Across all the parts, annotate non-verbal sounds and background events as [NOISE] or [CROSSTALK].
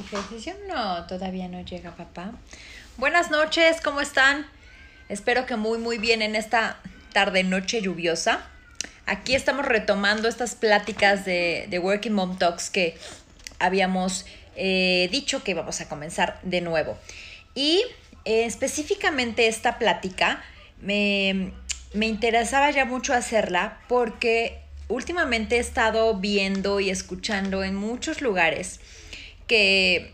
ejercicio? No, todavía no llega papá. Buenas noches, ¿cómo están? Espero que muy, muy bien en esta tarde, noche lluviosa. Aquí estamos retomando estas pláticas de, Working Mom Talks que habíamos eh, dicho que íbamos a comenzar de nuevo. Y eh, específicamente esta plática me, me interesaba ya mucho hacerla porque últimamente he estado viendo y escuchando en muchos lugares que,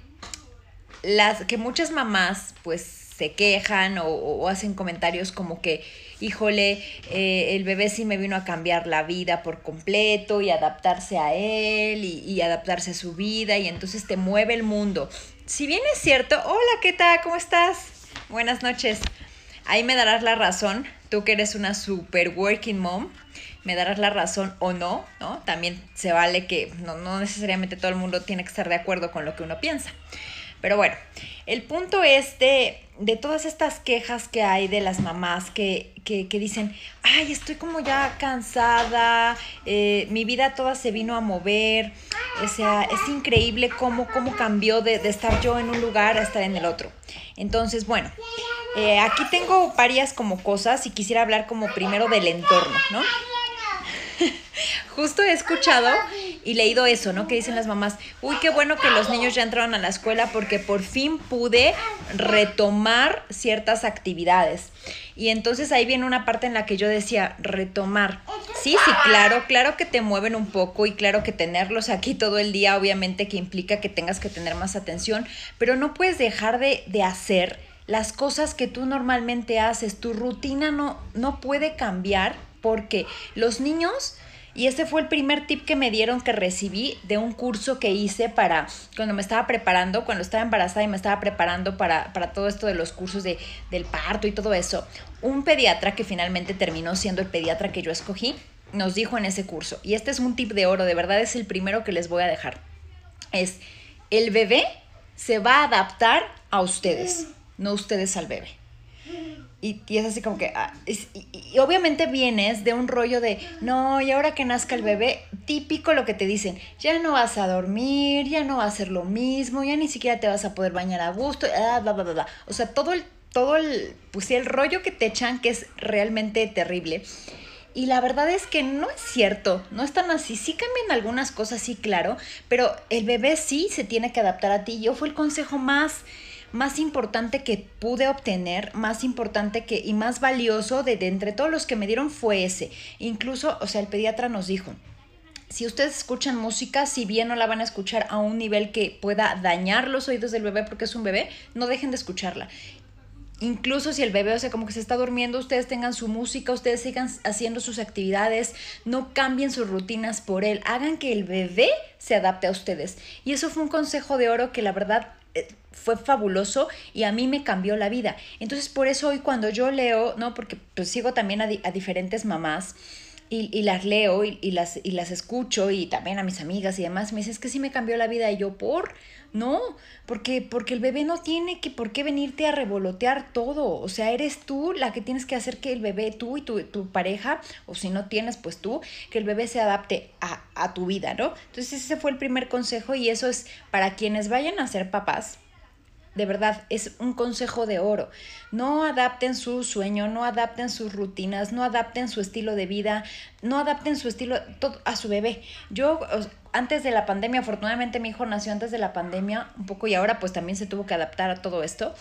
las, que muchas mamás pues se quejan o, hacen comentarios como que, híjole, eh, el bebé sí me vino a cambiar la vida por completo y adaptarse a él y, y, adaptarse a su vida y entonces te mueve el mundo. Si bien es cierto, hola, ¿qué tal? ¿Cómo estás? Buenas noches. Ahí me darás la razón, tú que eres una super working mom me darás la razón o no, ¿no? También se vale que no, necesariamente todo el mundo tiene que estar de acuerdo con lo que uno piensa. Pero bueno, el punto es de, todas estas quejas que hay de las mamás que, dicen, ay, estoy como ya cansada, eh, mi vida toda se vino a mover, o sea, es increíble cómo, cómo cambió de, estar yo en un lugar a estar en el otro. Entonces, bueno, eh, aquí tengo varias como cosas y quisiera hablar como primero del entorno, ¿no? Justo he escuchado y leído eso, ¿no? Que dicen las mamás, uy, qué bueno que los niños ya entraron a la escuela porque por fin pude retomar ciertas actividades. Y entonces ahí viene una parte en la que yo decía, retomar. Sí, sí, claro, claro que te mueven un poco y claro que tenerlos aquí todo el día obviamente que implica que tengas que tener más atención, pero no puedes dejar de, de hacer las cosas que tú normalmente haces. Tu rutina no, no puede cambiar porque los niños, y ese fue el primer tip que me dieron que recibí de un curso que hice para cuando me estaba preparando, cuando estaba embarazada y me estaba preparando para, todo esto de los cursos de, del parto y todo eso, un pediatra que finalmente terminó siendo el pediatra que yo escogí, nos dijo en ese curso, y este es un tip de oro, de verdad es el primero que les voy a dejar, es el bebé se va a adaptar a ustedes, no ustedes al bebé. Y, es así como que, ah, y, obviamente vienes de un rollo de, no, y ahora que nazca el bebé, típico lo que te dicen, ya no vas a dormir, ya no va a ser lo mismo, ya ni siquiera te vas a poder bañar a gusto, ah, bla, bla, bla, bla. O sea, todo el, todo el, pues el rollo que te echan que es realmente terrible. Y la verdad es que no es cierto, no están así. Sí cambian algunas cosas, sí, claro, pero el bebé sí se tiene que adaptar a ti. Yo fue el consejo más más importante que pude obtener, más importante que y más valioso de, entre todos los que me dieron fue ese. Incluso, o sea, el pediatra nos dijo, si ustedes escuchan música, si bien no la van a escuchar a un nivel que pueda dañar los oídos del bebé porque es un bebé, no dejen de escucharla. Incluso si el bebé, o sea, como que se está durmiendo, ustedes tengan su música, ustedes sigan haciendo sus actividades, no cambien sus rutinas por él, hagan que el bebé se adapte a ustedes. Y eso fue un consejo de oro que la verdad fue fabuloso y a mí me cambió la vida. Entonces, por eso hoy cuando yo leo, ¿no? Porque pues sigo también a, diferentes mamás y, las leo y, las, y las escucho y también a mis amigas y demás, me dicen, es que sí me cambió la vida y yo, ¿por? No, porque, porque el bebé no tiene que por qué venirte a revolotear todo. O sea, eres tú la que tienes que hacer que el bebé, tú y tu, tu pareja, o si no tienes, pues tú, que el bebé se adapte a, a tu vida, ¿no? Entonces ese fue el primer consejo y eso es para quienes vayan a ser papás de verdad, es un consejo de oro. No adapten su sueño, no adapten sus rutinas, no adapten su estilo de vida, no adapten su estilo a su bebé. Yo, antes de la pandemia, afortunadamente mi hijo nació antes de la pandemia un poco y ahora pues también se tuvo que adaptar a todo esto.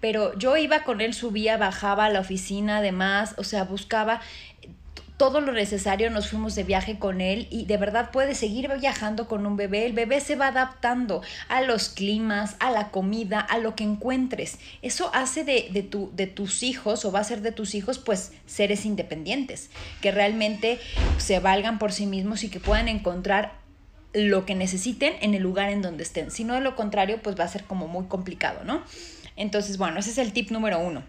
Pero yo iba con él, subía, bajaba a la oficina, además, o sea, buscaba todo lo necesario, nos fuimos de viaje con él y de verdad puede seguir viajando con un bebé. El bebé se va adaptando a los climas, a la comida, a lo que encuentres. Eso hace de, de, tu, de tus hijos o va a ser de tus hijos pues seres independientes, que realmente se valgan por sí mismos y que puedan encontrar lo que necesiten en el lugar en donde estén. Si no, de lo contrario, pues va a ser como muy complicado, ¿no? Entonces, bueno, ese es el tip número uno.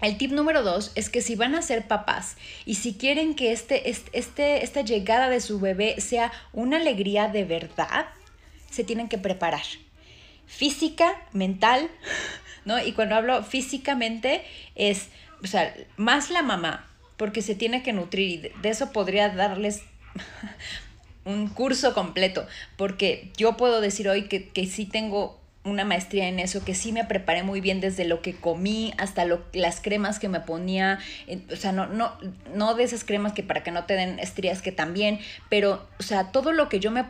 El tip número dos es que si van a ser papás y si quieren que este, este, esta llegada de su bebé sea una alegría de verdad, se tienen que preparar. Física, mental, ¿no? Y cuando hablo físicamente es, o sea, más la mamá, porque se tiene que nutrir y de eso podría darles [LAUGHS] un curso completo, porque yo puedo decir hoy que, que sí tengo una maestría en eso, que sí me preparé muy bien desde lo que comí hasta lo, las cremas que me ponía, o sea, no, no, no de esas cremas que para que no te den estrías que también, pero, o sea, todo lo que yo me,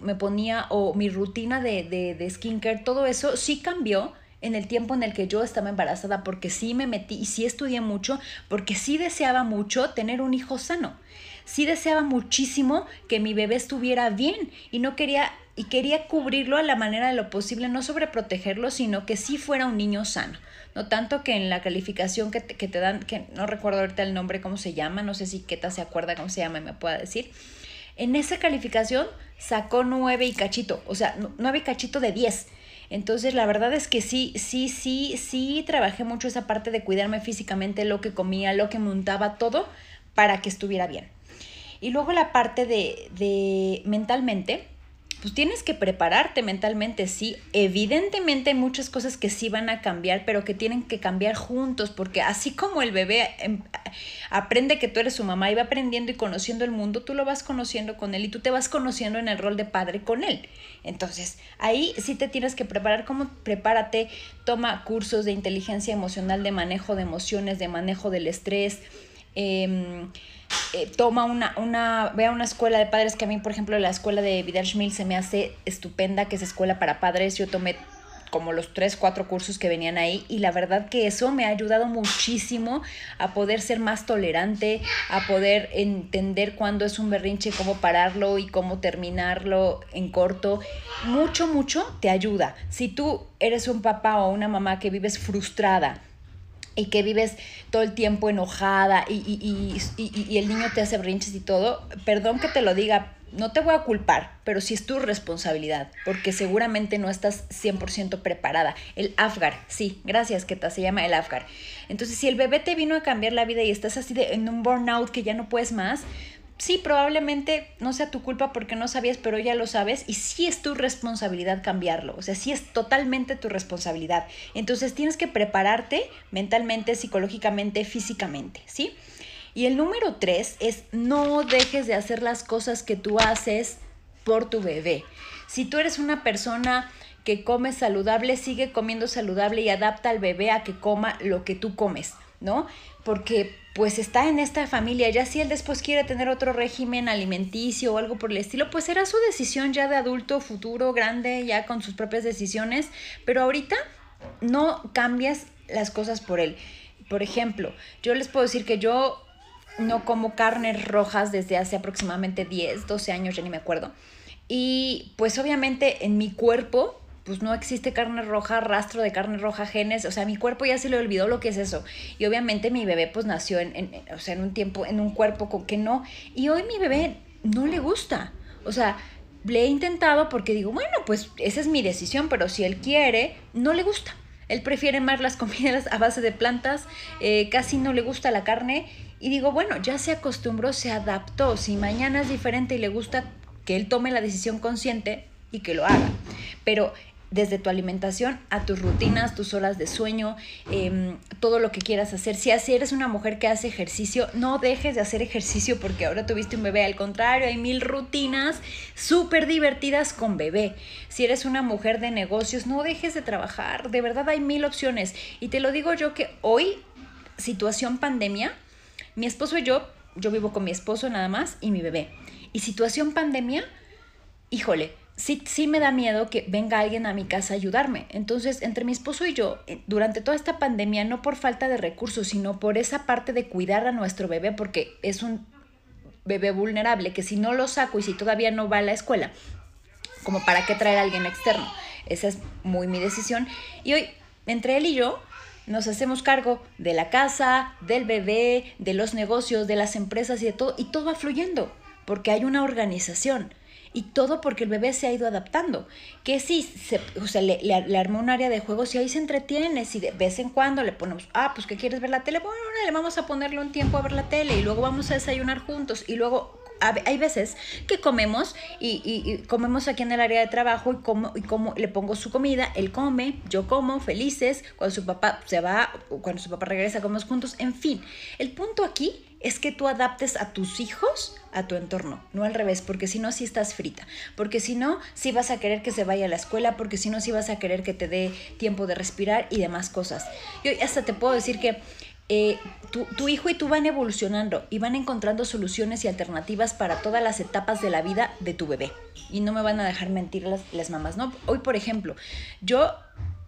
me, ponía o mi rutina de, de, de skincare, todo eso sí cambió en el tiempo en el que yo estaba embarazada, porque sí me metí y sí estudié mucho, porque sí deseaba mucho tener un hijo sano. Sí deseaba muchísimo que mi bebé estuviera bien y no quería y quería cubrirlo a la manera de lo posible, no sobreprotegerlo, sino que sí fuera un niño sano. No tanto que en la calificación que te, dan, que no recuerdo ahorita el nombre, cómo se llama, no sé si Keta se acuerda cómo se llama y me pueda decir. En esa calificación sacó nueve y cachito, o sea, nueve y cachito de diez. Entonces, la verdad es que sí, sí, sí, sí trabajé mucho esa parte de cuidarme físicamente, lo que comía, lo que montaba, todo, para que estuviera bien. Y luego la parte de, de mentalmente, pues tienes que prepararte mentalmente, sí. Evidentemente hay muchas cosas que sí van a cambiar, pero que tienen que cambiar juntos, porque así como el bebé em, aprende que tú eres su mamá y va aprendiendo y conociendo el mundo, tú lo vas conociendo con él y tú te vas conociendo en el rol de padre con él. Entonces, ahí sí te tienes que preparar, como prepárate, toma cursos de inteligencia emocional, de manejo de emociones, de manejo del estrés. Eh, eh, toma una, una, ve a una escuela de padres que a mí, por ejemplo, la escuela de Vidal Schmil se me hace estupenda, que es escuela para padres. Yo tomé como los tres, cuatro cursos que venían ahí y la verdad que eso me ha ayudado muchísimo a poder ser más tolerante, a poder entender cuándo es un berrinche, cómo pararlo y cómo terminarlo en corto. Mucho, mucho te ayuda. Si tú eres un papá o una mamá que vives frustrada, y que vives todo el tiempo enojada y, y, el niño te hace brinches y todo, perdón que te lo diga, no te voy a culpar, pero sí es tu responsabilidad, porque seguramente no estás 100% preparada. El Afgar, sí, gracias, que se llama el Afgar. Entonces, si el bebé te vino a cambiar la vida y estás así de, en un burnout que ya no puedes más, sí, probablemente no sea tu culpa porque no sabías, pero ya lo sabes y sí es tu responsabilidad cambiarlo, o sea, sí es totalmente tu responsabilidad. Entonces tienes que prepararte mentalmente, psicológicamente, físicamente, ¿sí? Y el número tres es no dejes de hacer las cosas que tú haces por tu bebé. Si tú eres una persona que come saludable, sigue comiendo saludable y adapta al bebé a que coma lo que tú comes, ¿no? Porque pues está en esta familia, ya si él después quiere tener otro régimen alimenticio o algo por el estilo, pues será su decisión ya de adulto, futuro, grande, ya con sus propias decisiones, pero ahorita no cambias las cosas por él. Por ejemplo, yo les puedo decir que yo no como carnes rojas desde hace aproximadamente 10, 12 años, ya ni me acuerdo. Y pues obviamente en mi cuerpo pues no existe carne roja, rastro de carne roja, genes, o sea, mi cuerpo ya se le olvidó lo que es eso. Y obviamente mi bebé pues nació en, o sea, en un tiempo, en un cuerpo con que no. Y hoy mi bebé no le gusta. O sea, le he intentado porque digo, bueno, pues esa es mi decisión, pero si él quiere, no le gusta. Él prefiere más las [LAUGHS] comidas a base de plantas, eh, casi no le gusta la carne. Y digo, bueno, ya se acostumbró, se adaptó. Si mañana es diferente y le gusta que él tome la decisión consciente y que lo haga. Pero desde tu alimentación a tus rutinas, tus horas de sueño, em, todo lo que quieras hacer. Si así eres una mujer que hace ejercicio, no dejes de hacer ejercicio porque ahora tuviste un bebé. Al contrario, hay mil rutinas súper divertidas con bebé. Si eres una mujer de negocios, no dejes de trabajar. De verdad hay mil opciones. Y te lo digo yo que hoy, situación pandemia, mi esposo y yo, yo vivo con mi esposo nada más y mi bebé. Y situación pandemia, híjole, sí, sí me da miedo que venga alguien a mi casa a ayudarme. Entonces, entre mi esposo y yo, eh, durante toda esta pandemia, no por falta de recursos, sino por esa parte de cuidar a nuestro bebé, porque es un bebé vulnerable, que si no lo saco y si todavía no va a la escuela, como para qué traer a alguien externo. Esa es muy mi decisión. Y hoy, entre él y yo, nos hacemos cargo de la casa, del bebé, de los negocios, de las empresas y de todo, y todo va fluyendo, porque hay una organización. Y todo porque el bebé se ha ido adaptando. Que sí, se, o sea, le, le, armó un área de juegos y ahí se entretiene. Si de vez en cuando le ponemos, ah, pues que quieres ver la tele, bueno, le vamos a ponerle un tiempo a ver la tele y luego vamos a desayunar juntos y luego hay veces que comemos y, comemos aquí en el área de trabajo y como, y como le pongo su comida, él come, yo como, felices, cuando su papá se va, cuando su papá regresa, comemos juntos, en fin. El punto aquí es que tú adaptes a tus hijos a tu entorno, no al revés, porque si no, sí estás frita, porque si no, sí vas a querer que se vaya a la escuela, porque si no, sí vas a querer que te dé tiempo de respirar y demás cosas. Yo hasta te puedo decir que eh, tu, hijo y tú van evolucionando y van encontrando soluciones y alternativas para todas las etapas de la vida de tu bebé. Y no me van a dejar mentir las, mamás, ¿no? Hoy, por ejemplo, yo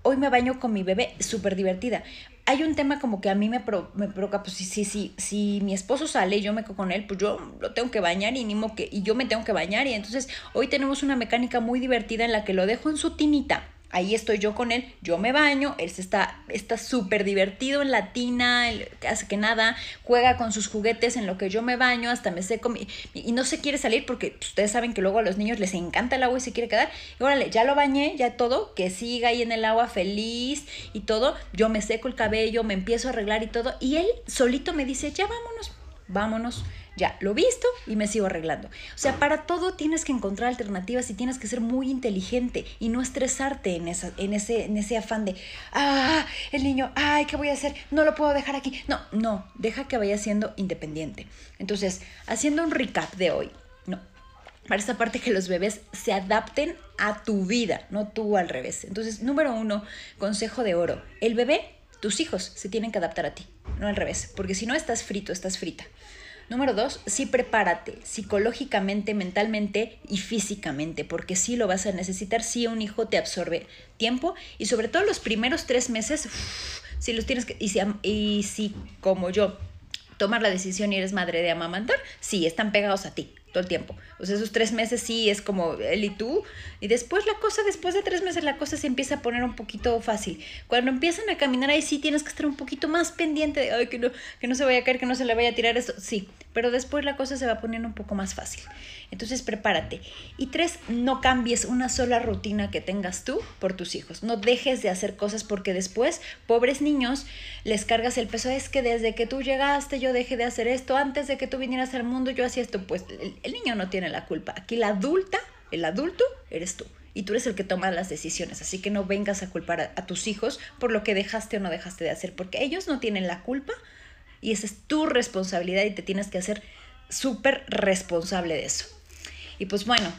hoy me baño con mi bebé súper divertida hay un tema como que a mí me, me provoca, pues si, si, si, si mi esposo sale y yo me quedo con él, pues yo lo tengo que bañar y, ni que, y yo me tengo que bañar. Y entonces hoy tenemos una mecánica muy divertida en la que lo dejo en su tinita ahí estoy yo con él, yo me baño, él está está súper divertido en la tina, hace que nada, juega con sus juguetes en lo que yo me baño, hasta me seco y, no se quiere salir porque ustedes saben que luego a los niños les encanta el agua y se quiere quedar. Y órale, ya lo bañé, ya todo, que siga ahí en el agua feliz y todo, yo me seco el cabello, me empiezo a arreglar y todo, y él solito me dice, ya vámonos, vámonos ya, lo visto y me sigo arreglando. O sea, para todo tienes que encontrar alternativas y tienes que ser muy inteligente y no estresarte en, esa, en, ese, en ese afán de, ah, el niño, ay, ¿qué voy a hacer? No lo puedo dejar aquí. No, no, deja que vaya siendo independiente. Entonces, haciendo un recap de hoy, no, para esta parte que los bebés se adapten a tu vida, no tú al revés. Entonces, número uno, consejo de oro, el bebé, tus hijos se tienen que adaptar a ti, no al revés, porque si no estás frito, estás frita. Número dos, sí prepárate psicológicamente, mentalmente y físicamente, porque sí lo vas a necesitar, si un hijo te absorbe tiempo y sobre todo los primeros tres meses, si los tienes que, y si, y si como yo, tomar la decisión y eres madre de amamantar, sí, están pegados a ti todo el tiempo. O sea, esos tres meses sí es como él y tú. Y después la cosa, después de tres meses la cosa se empieza a poner un poquito fácil. Cuando empiezan a caminar ahí sí tienes que estar un poquito más pendiente de, ay, que no, que no se vaya a caer, que no se le vaya a tirar eso. Sí, pero después la cosa se va poniendo un poco más fácil. Entonces prepárate. Y tres, no cambies una sola rutina que tengas tú por tus hijos. No dejes de hacer cosas porque después, pobres niños, les cargas el peso. Es que desde que tú llegaste yo dejé de hacer esto. Antes de que tú vinieras al mundo yo hacía esto. Pues el, niño no tiene la culpa. Aquí la adulta, el adulto, eres tú y tú eres el que toma las decisiones, así que no vengas a culpar a, tus hijos por lo que dejaste o no dejaste de hacer, porque ellos no tienen la culpa y esa es tu responsabilidad y te tienes que hacer súper responsable de eso. Y pues bueno,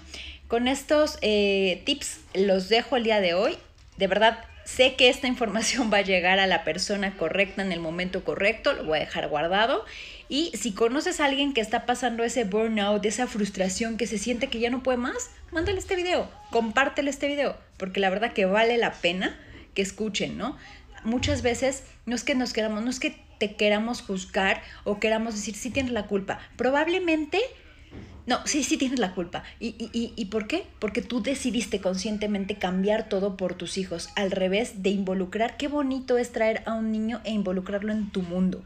con estos eh, tips los dejo el día de hoy. De verdad, sé que esta información va a llegar a la persona correcta en el momento correcto, lo voy a dejar guardado. Y si conoces a alguien que está pasando ese burnout, esa frustración, que se siente que ya no puede más, mándale este video, compártele este video, porque la verdad que vale la pena que escuchen, ¿no? Muchas veces no es que nos queramos, no es que te queramos juzgar o queramos decir si tienes la culpa. Probablemente no, sí, sí tienes la culpa. ¿Y, y, y por qué? Porque tú decidiste conscientemente cambiar todo por tus hijos, al revés de involucrar. Qué bonito es traer a un niño e involucrarlo en tu mundo.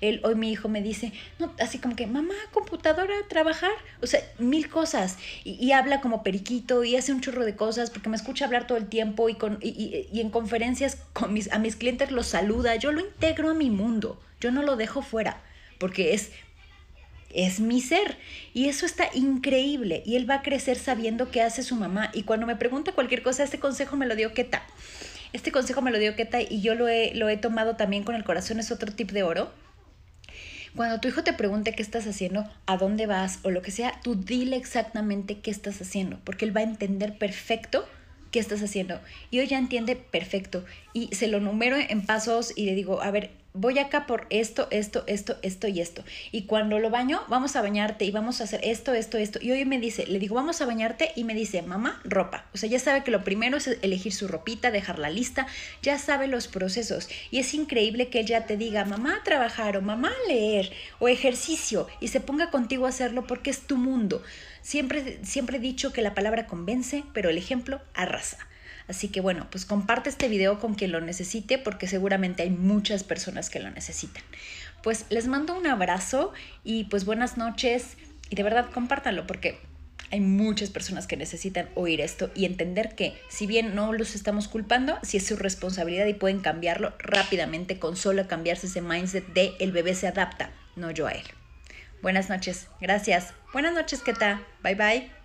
Él, hoy mi hijo me dice, no, así como que, mamá, computadora, trabajar, o sea, mil cosas. Y, habla como periquito y hace un churro de cosas porque me escucha hablar todo el tiempo y, con, y, en conferencias con mis, a mis clientes los saluda. Yo lo integro a mi mundo, yo no lo dejo fuera porque es es mi ser. Y eso está increíble. Y él va a crecer sabiendo qué hace su mamá. Y cuando me pregunta cualquier cosa, este consejo me lo dio Keta. Este consejo me lo dio Keta y yo lo he, lo he tomado también con el corazón. Es otro tip de oro. Cuando tu hijo te pregunte qué estás haciendo, a dónde vas o lo que sea, tú dile exactamente qué estás haciendo, porque él va a entender perfecto qué estás haciendo. Y hoy ya entiende perfecto. Y se lo numero en pasos y le digo, a ver, voy acá por esto, esto, esto, esto y esto. Y cuando lo baño, vamos a bañarte y vamos a hacer esto, esto, esto. Y hoy me dice, le digo, vamos a bañarte y me dice, mamá, ropa. O sea, ya sabe que lo primero es elegir su ropita, dejar la lista, ya sabe los procesos. Y es increíble que él ya te diga, mamá, trabajar o mamá, leer o ejercicio y se ponga contigo a hacerlo porque es tu mundo. Siempre, siempre he dicho que la palabra convence, pero el ejemplo arrasa. Así que bueno, pues comparte este video con quien lo necesite porque seguramente hay muchas personas que lo necesitan. Pues les mando un abrazo y pues buenas noches y de verdad compártanlo porque hay muchas personas que necesitan oír esto y entender que si bien no los estamos culpando, si es su responsabilidad y pueden cambiarlo rápidamente con solo cambiarse ese mindset de el bebé se adapta, no yo a él. Buenas noches. Gracias. Buenas noches, Keta. Bye bye.